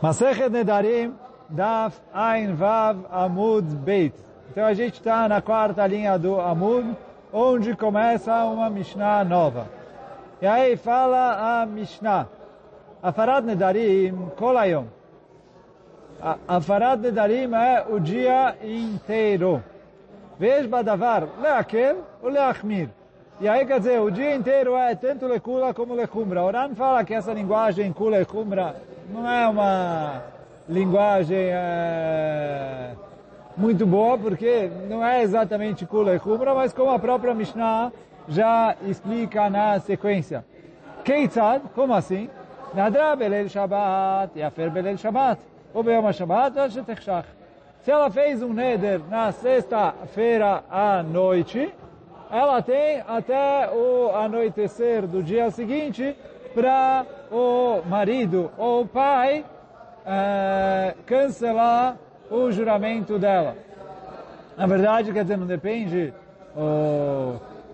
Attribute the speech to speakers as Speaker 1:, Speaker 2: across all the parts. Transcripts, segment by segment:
Speaker 1: Masechet Nedarim, Daf Ein Vav Amud Beit. Então a gente está na quarta linha do Amud, onde começa uma Mishnah nova. E aí fala a Mishnah. Afarad Nedarim Kolayom. Afarad Nedarim é o dia inteiro. Veja Badavar, Leakel ou Leachmir. E aí, quer dizer, o dia inteiro é tanto lecula como lecumbra. Oran fala que essa linguagem kula e cumbra não é uma linguagem é, muito boa, porque não é exatamente kula e cumbra, mas como a própria Mishnah já explica na sequência. Keitzad, como assim? Nadra belel Shabbat, yafer belel Shabbat. Ou Beyom Shabbat, Se ela fez um neder na sexta-feira à noite, ela tem até o anoitecer do dia seguinte para o marido ou o pai é, cancelar o juramento dela. Na verdade, quer dizer, não depende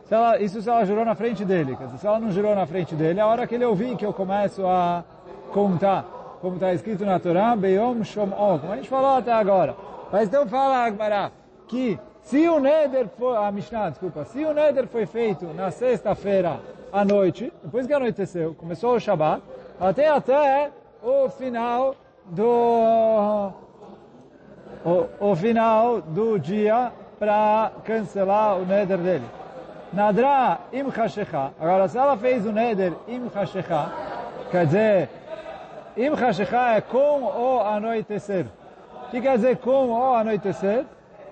Speaker 1: se ela, isso se ela jurou na frente dele. Dizer, se ela não jurou na frente dele, a hora que ele ouvir que eu começo a contar, como está escrito na Torá, Beyom Shom'o, como a gente falou até agora. Mas então fala, Agmará, que se o Neder foi, a Mishnah, desculpa, se o Neder foi feito na sexta-feira à noite, depois que anoiteceu, começou o Shabat, até até o final do o, o final do dia para cancelar o Neder dele. Nadra im chashecha. Agora, se ela fez o Neder im chashecha, quer dizer, im chashecha é com o anoitecer. O que quer dizer com o anoitecer?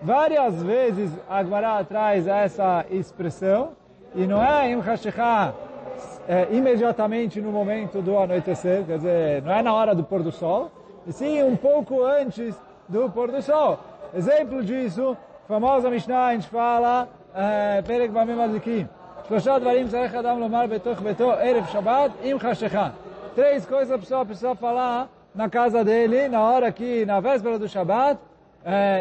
Speaker 1: Várias vezes Agmará traz essa expressão, e não é em é, imediatamente no momento do anoitecer, quer dizer, não é na hora do pôr do sol, e sim um pouco antes do pôr do sol. Exemplo disso, famosa Mishnah, a gente fala, é, Perek Bamim Azikim, Adam Lomar Betoch Beto Erev Shabbat Três coisas a pessoa precisa falar na casa dele, na hora que, na véspera do Shabbat,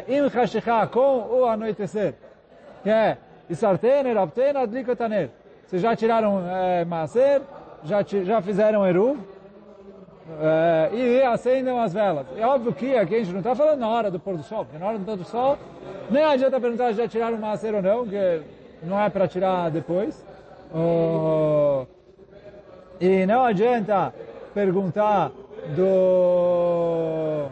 Speaker 1: im chashikha, com o anoitecer, que é Isarten, Rapten, Adlikotaner. Vocês já tiraram é, Maser, já, já fizeram Eru, é, e acendem as velas. É óbvio que aqui a gente não está falando na hora do pôr do sol, porque na hora do pôr do sol nem adianta perguntar se já tiraram Maser ou não, que não é para tirar depois. Oh, e não adianta perguntar do,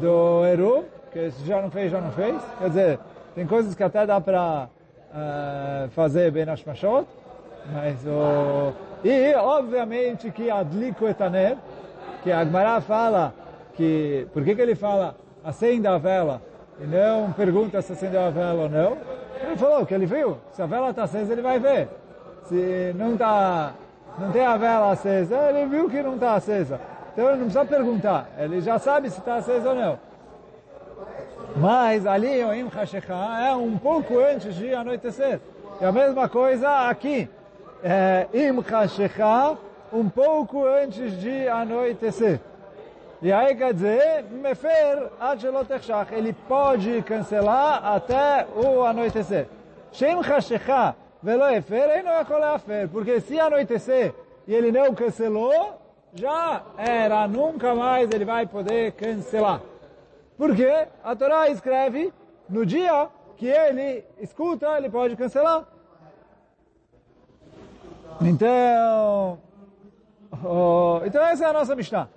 Speaker 1: do Eru, que já não fez, já não fez. Quer dizer, tem coisas que até dá para uh, fazer bem nas machot, mas o... E, obviamente, que Adliko Etaner, que a Agmará fala que... Por que, que ele fala acenda a vela e não pergunta se acendeu a vela ou não? Ele falou que ele viu. Se a vela está acesa, ele vai ver. Se não está... Não tem a vela acesa, ele viu que não está acesa. Então ele não precisa perguntar. Ele já sabe se está acesa ou não. Mas ali o Im Hashecha é um pouco antes de anoitecer. E a mesma coisa aqui. É, Im Hashecha, um pouco antes de anoitecer. E aí quer dizer, Mefer Adjelotechshach, ele pode cancelar até o anoitecer. Shem Hashecha velo Efer, ele não é coleafer, porque se anoitecer e ele não cancelou, já era, nunca mais ele vai poder cancelar. Porque a Torá escreve no dia que ele escuta, ele pode cancelar. Então, oh, então essa é a nossa Mishnah.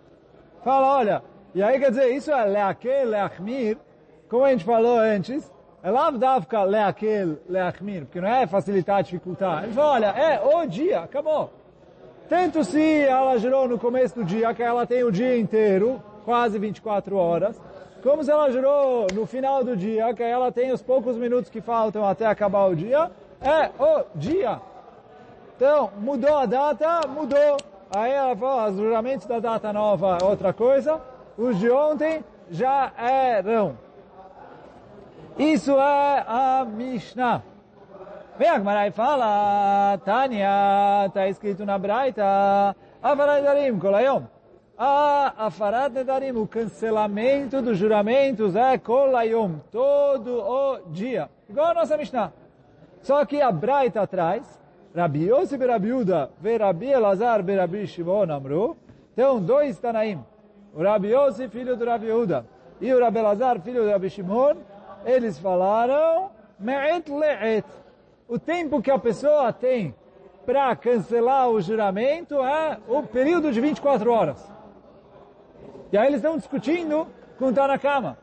Speaker 1: Fala, olha, e aí quer dizer, isso é leakel, leachmir, como a gente falou antes, é lavdavka leakel, leachmir, porque não é facilitar, dificultar. Ele fala, olha, é o dia, acabou. Tanto se ela gerou no começo do dia, que ela tem o dia inteiro, quase 24 horas, como ela jurou no final do dia, que ela tem os poucos minutos que faltam até acabar o dia, é o dia. Então, mudou a data, mudou. Aí ela falou, os juramentos da data nova é outra coisa, os de ontem já eram. Isso é a Mishnah. Vem a Gemara fala, Tânia, está escrito na Braita, Avaradarim, Kolayom. A afarat nedarim, o cancelamento dos juramentos é kolayom, todo o dia. Igual a nossa Mishnah. Só que a Braita atrás, Rabi Yossi Berabi Uda, Verabi Elazar Berabi Shimon Amru, então dois Tanaim. o Rabi Yossi, filho do Rabi Yehuda, e o Rabi Lazar, filho do Rabi Shimon, eles falaram, me'et le'et. O tempo que a pessoa tem para cancelar o juramento é o período de 24 horas. E aí eles estão discutindo com o Tanakama.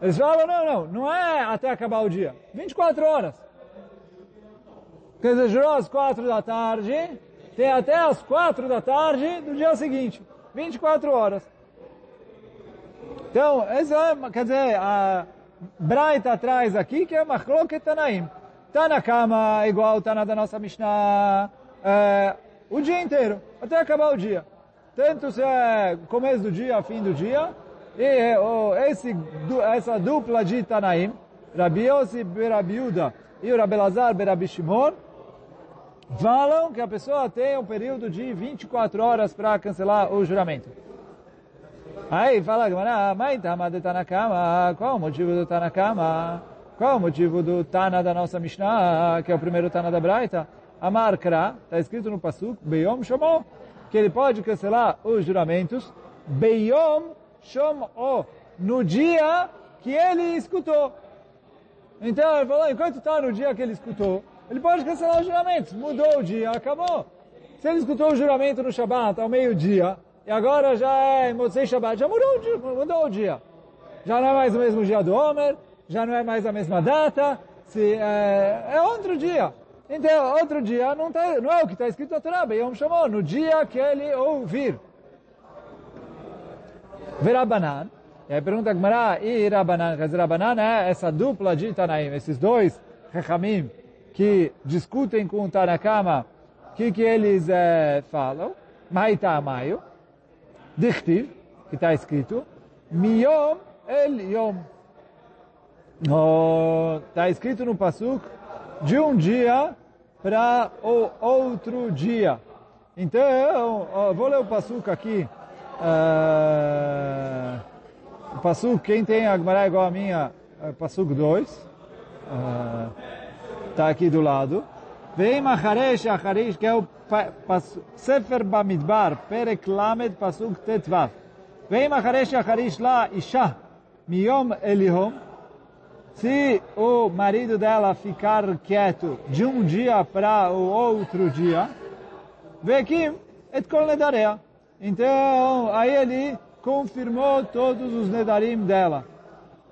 Speaker 1: Eles falam, não, não, não é até acabar o dia. 24 horas. Quer dizer, jurou às 4 da tarde, tem até às 4 da tarde do dia seguinte. 24 horas. Então, essa é, quer dizer, a Braita atrás aqui, que é Machloket Tanaim. Tá na cama igual tá na da nossa Mishnah, é, o dia inteiro, até acabar o dia. Tanto se é começo do dia, fim do dia, e oh, esse, essa dupla de Tanaim, Rabi Yossi Berabiuda e o Rabi Lazar Berabi Shimon, falam que a pessoa tem um período de 24 horas para cancelar o juramento. Aí fala, mas Tama de Tanakama, qual o motivo do Tanakama? Qual o motivo do Tana da nossa Mishnah, que é o primeiro Tana da Braita? Amar Kra, está escrito no Pasuk, Beyom Shomó, que ele pode cancelar os juramentos, Beyom Shomó, no dia que ele escutou. Então ele falou, enquanto está no dia que ele escutou, ele pode cancelar os juramentos. Mudou o dia, acabou. Se ele escutou o juramento no Shabat ao meio-dia, e agora já é Motzei Shabbat, já mudou o dia, mudou o dia. Já não é mais o mesmo dia do Homer, já não é mais a mesma data, se, é, é outro dia. Então, outro dia não, tá, não é o que está escrito na Torá, Yom chamou, no dia que ele ouvir. Verabanan, e aí pergunta a Gmará, e Rabanan, quer dizer, Rabanan é essa dupla de Tanaim, esses dois Rechamim que discutem com o Tanakama, o que, que eles é, falam, Maita Maio, Dichtiv, que está escrito, Miyom El Yom, Está escrito no Pasuk, de um dia para o outro dia. Então, vou ler o Pasuk aqui. Uh, o Pasuk, quem tem a Gemara igual a minha, é Pasuk 2. Está uh, aqui do lado. Vem Macharesh Acharish, que é o Sefer Bamidbar, Perek Lamed, Pasuk Tetvav. Vem Macharesh Acharish lá, Isha, Miyom Elihom, se o marido dela ficar quieto de um dia para o outro dia, Vekim et kol nedarea. Então, aí ele confirmou todos os nedarim dela.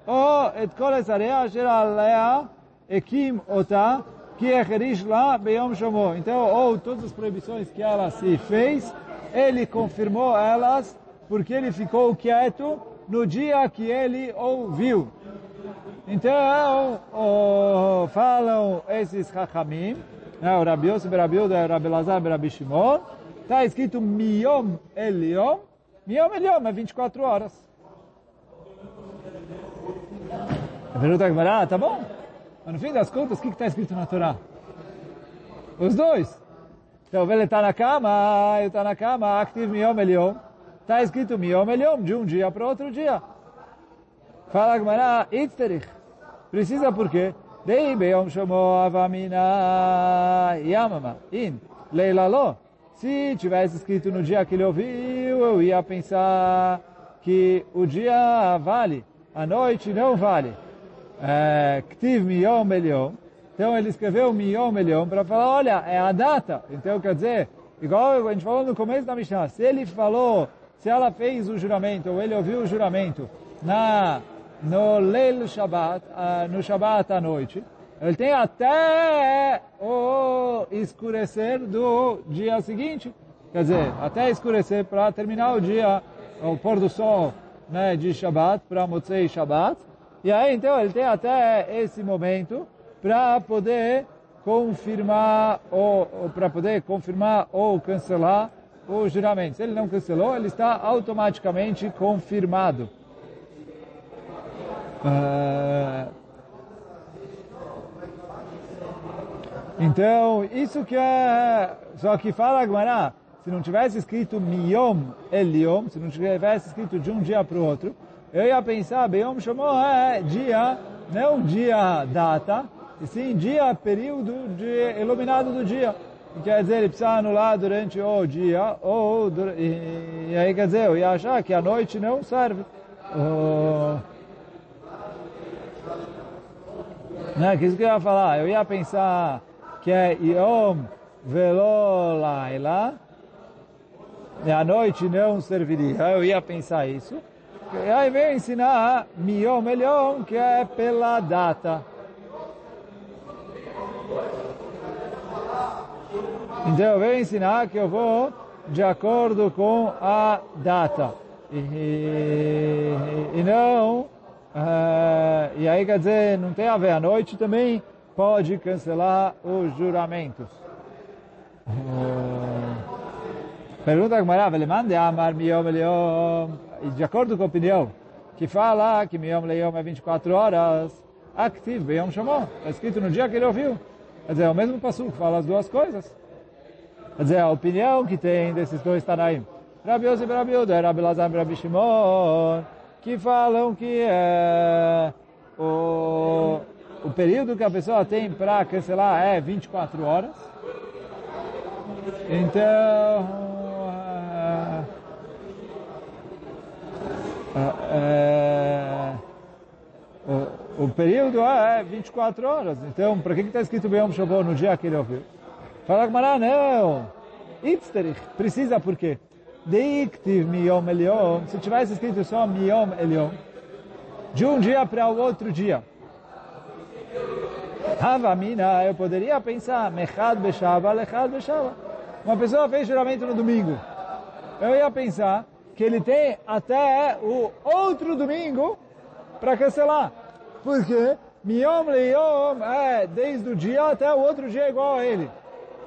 Speaker 1: O et kol esarea asher alea ekim ota que echerish lá beyom shomó. Então, ou todas as proibições que ela se fez, ele confirmou elas porque ele ficou quieto no dia que ele ouviu. Então, oh, falam esses Chachamim, né, o Rabi Yossi, Rabi Yehuda, Rabi Lazar, Rabi Shimon, está escrito Miyom Eliom, Miyom Eliom é 24 horas. A pergunta vai ah, tá bom, mas no fim das contas, o que está escrito na Torá? Os dois. Então, ele está na cama, ele está na cama, active Miyom Eliom, está escrito Miyom Eliom, de um dia para outro dia. Fala Gmará, Itzterich. Precisa por quê? Dei beyom shomo avamina yamama in leilalo. Se tivesse escrito no dia que ele ouviu, eu ia pensar que o dia vale, a noite não vale. Ktiv miyom eliom. Então ele escreveu miyom eliom para falar, olha, é a data. Então quer dizer, igual a gente falou no começo da Mishnah, se ele falou, se ela fez o juramento, ou ele ouviu o juramento na no Leil Shabbat, uh, no Shabbat à noite, ele tem até o escurecer do dia seguinte. Quer dizer, até escurecer para terminar o dia, o pôr do sol né, de Shabbat, para Motzei Shabbat. E aí, então, ele tem até esse momento para poder confirmar ou, para poder confirmar ou cancelar o juramento. Se ele não cancelou, ele está automaticamente confirmado. Uh, então, isso que é... Só que fala agora, se não tivesse escrito Miyom Eliom, se não tivesse escrito de um dia para o outro, eu ia pensar, Beyom chamou é dia, não dia data, e sim dia, período de iluminado do dia. quer dizer, ele precisa anular durante o dia, ou, e, e aí quer dizer, eu ia achar que a noite não serve. Oh, né, que isso que eu ia falar? Eu ia pensar que é Yom Velo Laila, e a noite não serviria. Eu ia pensar isso. E aí vem ensinar Miyom Eliom, que é pela data. Então eu ensinar que eu vou de acordo com a data. E, e não, uh, e aí quer dizer, não tem a ver, a noite também pode cancelar os juramentos. Uh, pergunta que Mará, ele manda amar miyom leom, e de acordo com a opinião, que fala que miyom leom é 24 horas, activo, beyom chamou, está escrito no dia que ele ouviu. Quer dizer, é o mesmo passo que fala as duas coisas. Quer dizer, a opinião que tem desses dois Tanaim, Rabi Yosef e Rabi Yehuda, Rabi Lazar e Rabi Shimon, que falam que é, o, o período que a pessoa tem para cancelar é 24 horas. Então, é, é, o, o período é 24 horas. Então, para que está escrito Beyom Shabbat no dia que ele ouviu? Fala Gmará, não. Itzterich. Precisa por quê? Deiktiv miyom eliom. Se tivesse escrito só miyom eliom, de um dia para o outro dia. Havamina, eu poderia pensar, mechad beshava, lechad beshava. Uma pessoa fez juramento no domingo. Eu ia pensar que ele tem até o outro domingo para cancelar. Por quê? Miyom leyom é desde o dia até o outro dia igual a ele.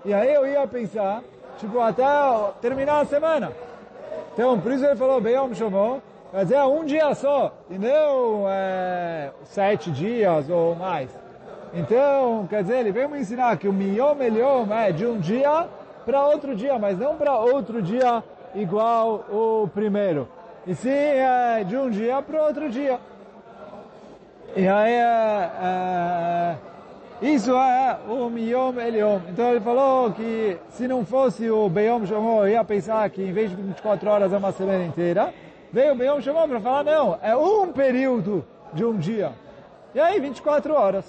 Speaker 1: E aí eu ia pensar, tipo, até terminar a semana. Então, por isso ele falou, Beyom Shomó, quer dizer, um dia só, e não é, sete dias ou mais. Então, quer dizer, ele veio me ensinar que o Miyom Eliom é de um dia para outro dia, mas não para outro dia igual o primeiro. E sim, é de um dia para outro dia. E aí, é, é, isso é o Miyom Eliom. Então ele falou que se não fosse o Beyom Shomó, ia pensar que em vez de 24 horas é uma semana inteira. Veio o Beyom Shomó para falar, não, é um período de um dia. E aí, 24 horas.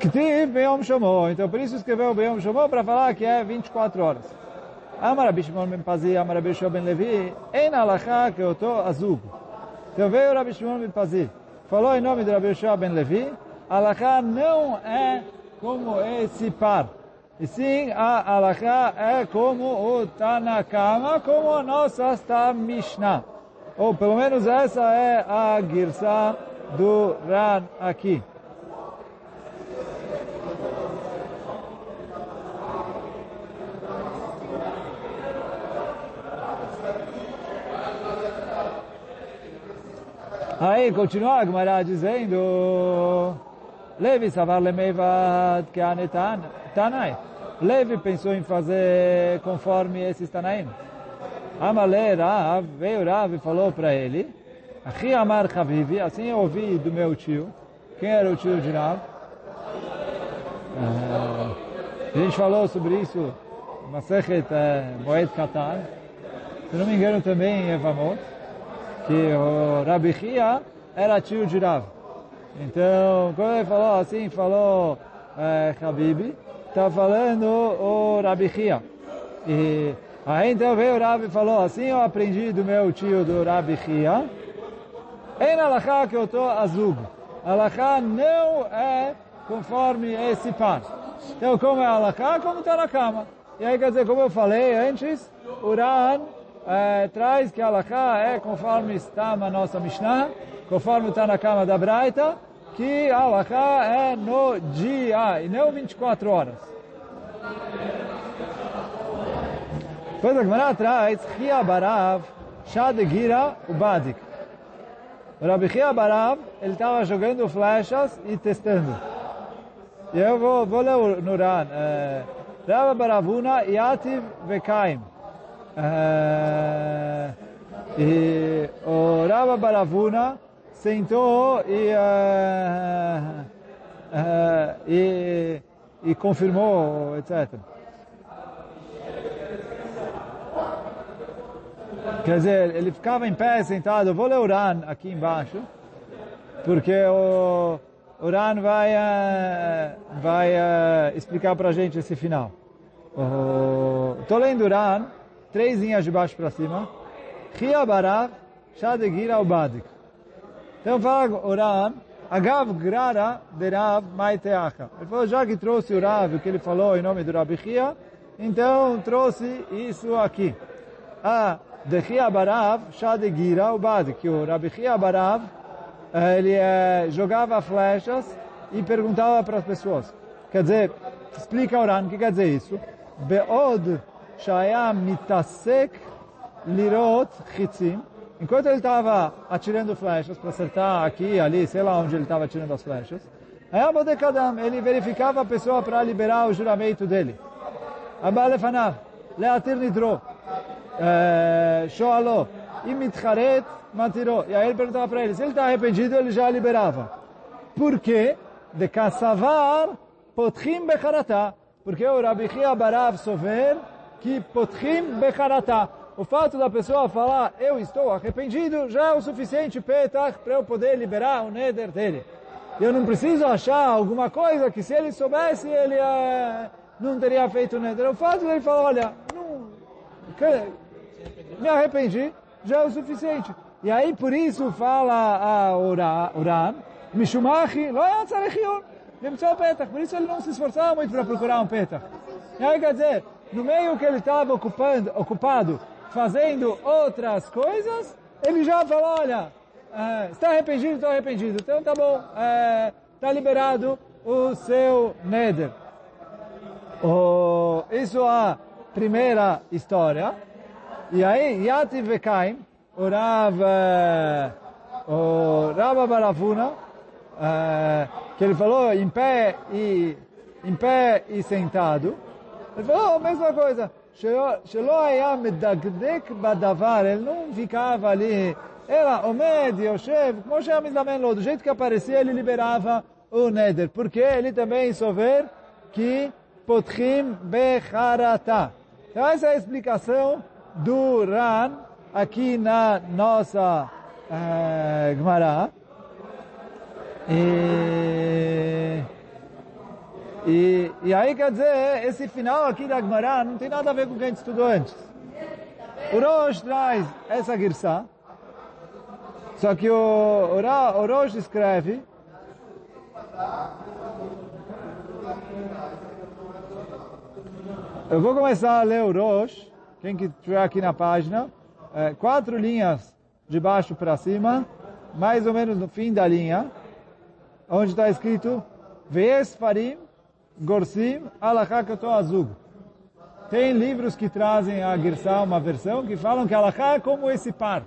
Speaker 1: Ktiv Beyom Shomó. Então por isso escreveu o Beyom Shomó para falar que é 24 horas. Shimon ben Pazi, Amar Rabi Shimon ben Levi, em alachá que oto azug. Então veio Rabi Shimon ben Pazi, falou em nome de Rabi ben Levi, alachá não é como esse par. E sim, a alachá é como o Tanakama, como a nossa está Mishnah. Ou pelo menos essa é a girsa do Ran aqui. Aí continua a Gemara dizendo Levi savar lemeivad que anetan Tanai. Levi pensou em fazer conforme esses Tanaim. Amale Rav, veio Rav e falou para ele Achi Amar Chavivi, assim eu ouvi do meu tio. Quem era o tio de Rav? Uh, a gente falou sobre isso Masechet uh, Moed Katan. Se não me engano também em Evamot que o Rabi Chia era tio de Rav. Então, quando ele falou assim, falou é, Habib, está falando o Rabi Chia. E aí então veio o Rabi e falou assim, eu aprendi do meu tio do Rabi Chia, em Alachá que eu estou azul. Alachá não é conforme esse par. Então, como é Alachá, como está na cama. E aí, quer dizer, como eu falei antes, o Ran é, traz que a Alaká é conforme está na nossa Mishnah, conforme está na cama da Braita, que a Alaká é no dia e não 24 horas. Depois a Gemara traz Chia Barav, Shad Gira Ubadik. O Rabi Chia Barav, ele estava jogando flechas e testando. E eu vou, vou ler no Ran. É, Baravuna Yativ Vekaim. Uh, e o Rava Baravuna sentou e, uh, uh, e, e confirmou, etc. Quer dizer, ele ficava em pé, sentado. vou ler o Ran aqui embaixo, porque o, o Ran vai, vai explicar para a gente esse final. Estou lendo o Ran, três linhas de baixo para cima. Barav, shadegira ubadik. Então fala o Ran, Agav grara de Rav maiteacha. Ele falou, já que trouxe o Rav, o que ele falou em nome do Rabi Chia, então trouxe isso aqui. Ah, de Chia Barav, Shadegira Ubad, que o Rabi Chia Barav, ele eh, jogava flechas e perguntava para as pessoas. Quer dizer, explica o Ran, o que quer dizer isso? Beod Shaya Mitasek Lirot Chitzim, enquanto ele estava atirando flechas para acertar aqui, ali, sei lá onde ele estava atirando as flechas, ele verificava a pessoa para liberar o juramento dele. Abba lefanav, leatir nidro, shoaló, e mitcharet matiró. E aí ele perguntava para ele, se ele está arrependido, ele já liberava. Por quê? De kassavar potchim becharatá. Porque o Rabi Chia Barav sover que potchim becharatá. O fato da pessoa falar, eu estou arrependido, já é o suficiente para eu poder liberar o neder dele. Eu não preciso achar alguma coisa que se ele soubesse, ele uh, não teria feito o neder. O fato de ele falar, olha, não, me arrependi, já é o suficiente. E aí por isso fala a Uran, Mishumachi, lo yatzarichion, petach. Por isso ele não se esforçava muito para procurar um petach. E aí quer dizer, no meio que ele estava ocupado fazendo outras coisas, ele já falou, olha, é, está arrependido, estou arrependido. Então tá bom, é, liberado o seu neder. Oh, isso é a primeira história. E aí, Yati Vekaim, o Rav, o Rav Baravuna, que ele falou em pé e, em pé e sentado, ele falou, a mesma coisa. Ele não ficava ali. Era o med, o Yoshev, como Sheamid Lamenlo. Do jeito que aparecia, ele liberava o Neder. Porque ele também souber que Potchim Becharata. Então essa é a explicação do Ran aqui na nossa é, eh, Gemara. E... E, e aí quer dizer, esse final aqui da Gemara não tem nada a ver com o que a gente estudou antes. O Rosh traz essa girsa, só que o, o, o Rosh escreve Eu vou começar a ler o Rosh, quem que estiver aqui na página, é, quatro linhas de baixo para cima, mais ou menos no fim da linha, onde está escrito Vees Gorsim Alachá Azug. Tem livros que trazem a Girsá, uma versão, que falam que Alachá é como esse par.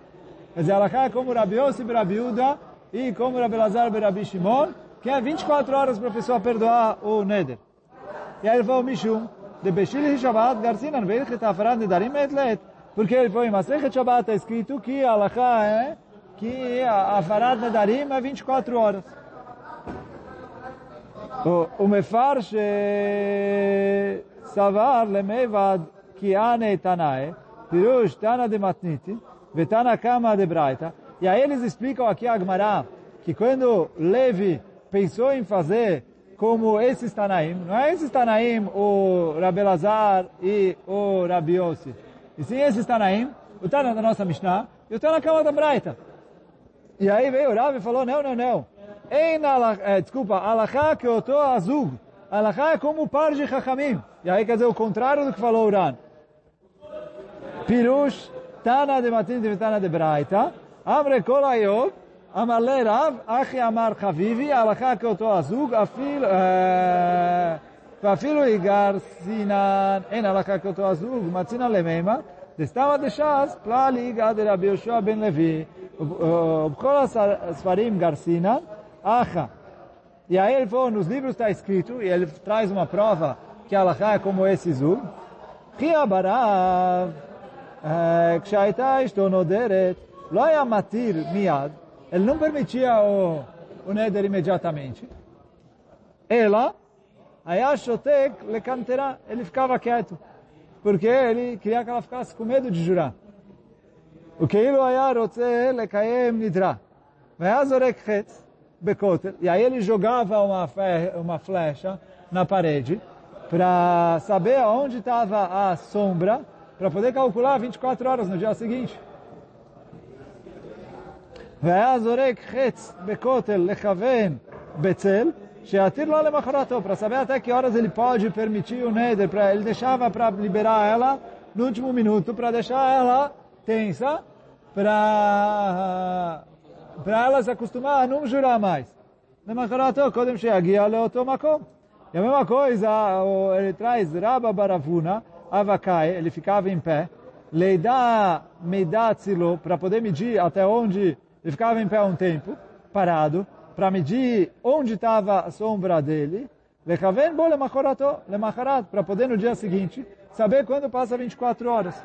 Speaker 1: Quer dizer, Alachá é como Rabi Yossi Berabiuda e como Rabi Lazar Berabi Shimon, que é 24 horas para a pessoa perdoar o Neder. E aí ele falou, Mishum, de Beshil Shabbat, Garcinan, Veich Tafarat Nedarim Etlet. Porque ele foi em Masechet Shabbat, está escrito que Alachá é que a Farat Nedarim é 24 horas. O mefarsh savar Lemevad kiane tanae, pirush tana de matniti, vetana kama de braita. E aí eles explicam aqui a Agmará, que quando Levi pensou em fazer como esses Tanaim, não é esses Tanaim, o Rabelazar e o Rabiossi, e sim esses Tanaim, o Tana da nossa Mishnah, e o Tana Kama da Braita. E aí veio o Rabi e falou, não, não, não, Ein é, desculpa, alachá que eu estou azul. Alachá é como o par de chachamim. E aí quer dizer o contrário do que falou Uran. Pirush, Tana de Matin de Tana de Braita. Amre kol ayov. אמר לרב, אחי אמר חביבי, הלכה כאותו הזוג, אפילו, ואפילו יגר סינן, אין הלכה כאותו הזוג, מצינן למימה, דסתמא דש"ס, פלל יגר דרבי יהושע בן לוי, ובכל הספרים גרסינן, Acha. E aí ele falou, nos livros está escrito, e ele traz uma prova que a é como esse zug. Ria barav, כשהייתה אשתו נודרת, לא היה מתיר מיד, ele não permitia o, o neder imediatamente. Ela, Ayashotek lekantera, ele ficava quieto, porque ele queria que ela ficasse com medo de jurar. O que ele רוצה לקיים נדרה. והיה זורק חץ בכותל, e aí ele jogava uma, uma flecha na parede para saber onde estava a sombra, para poder calcular 24 horas no dia seguinte. והיה זורק חץ בכותל לכוון בצל, שיתיר לו למחרתו, para saber até que horas ele pode permitir o neder, para ele deixava para liberar ela no último minuto, para deixar ela tensa, para para ela se acostumar a não jurar mais. E a mesma coisa, ele traz Rabba Baravuna, Avakai, ele ficava em pé, Leidá Meidatzilo, para poder medir até onde ele ficava em pé um tempo, parado, para medir onde estava a sombra dele, Lekaven bo lemachorato, para poder no dia seguinte saber quando passa 24 horas.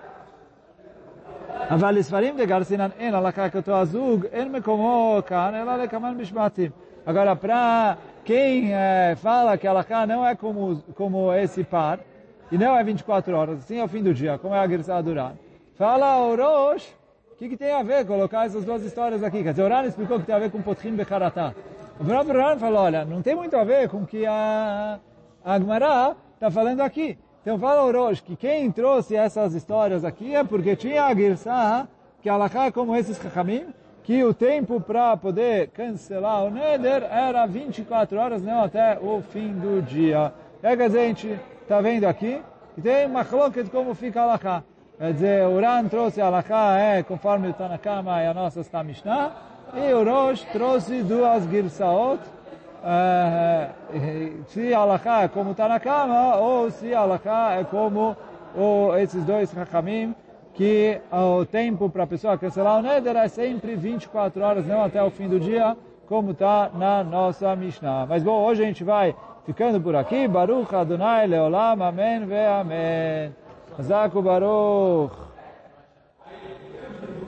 Speaker 1: אבל לספרים דגרסינן אין הלכה כאותו הזוג, אין מקומו כאן, אלא לכמן משמעתים. Agora, para quem é, fala que a Alaká não é como, como esse par, e não é 24 horas, sim é o fim do dia, como é a Girsá Duran, fala o Rosh, o que, que, tem a ver colocar essas duas histórias aqui? Quer dizer, o Ran explicou que tem a ver com Potchim Becharatá. O próprio Ran falou, olha, não tem muito a ver com o que a, a Agmará está falando aqui. Então fala o Rosh que quem trouxe essas histórias aqui é porque tinha a Girsá, que Alaká é como esses Chachamim, que o tempo para poder cancelar o Neder era 24 horas, não até o fim do dia. É que a gente está vendo aqui, e tem uma coloca de como fica Alaká. Quer dizer, o Ran trouxe Alaká, é conforme o Tanakama e a nossa Mishnah, e o Rosh trouxe duas Girsaot, se a Alaká é como Tanakama, ou se Alaká é como o, esses dois Hakamim, que o tempo para a pessoa cancelar o Neder é sempre 24 horas, não até o fim do dia, como está na nossa Mishnah. Mas bom, hoje a gente vai ficando por aqui. Baruch Adonai Leolam, Amém ve Amém. Zaku Baruch.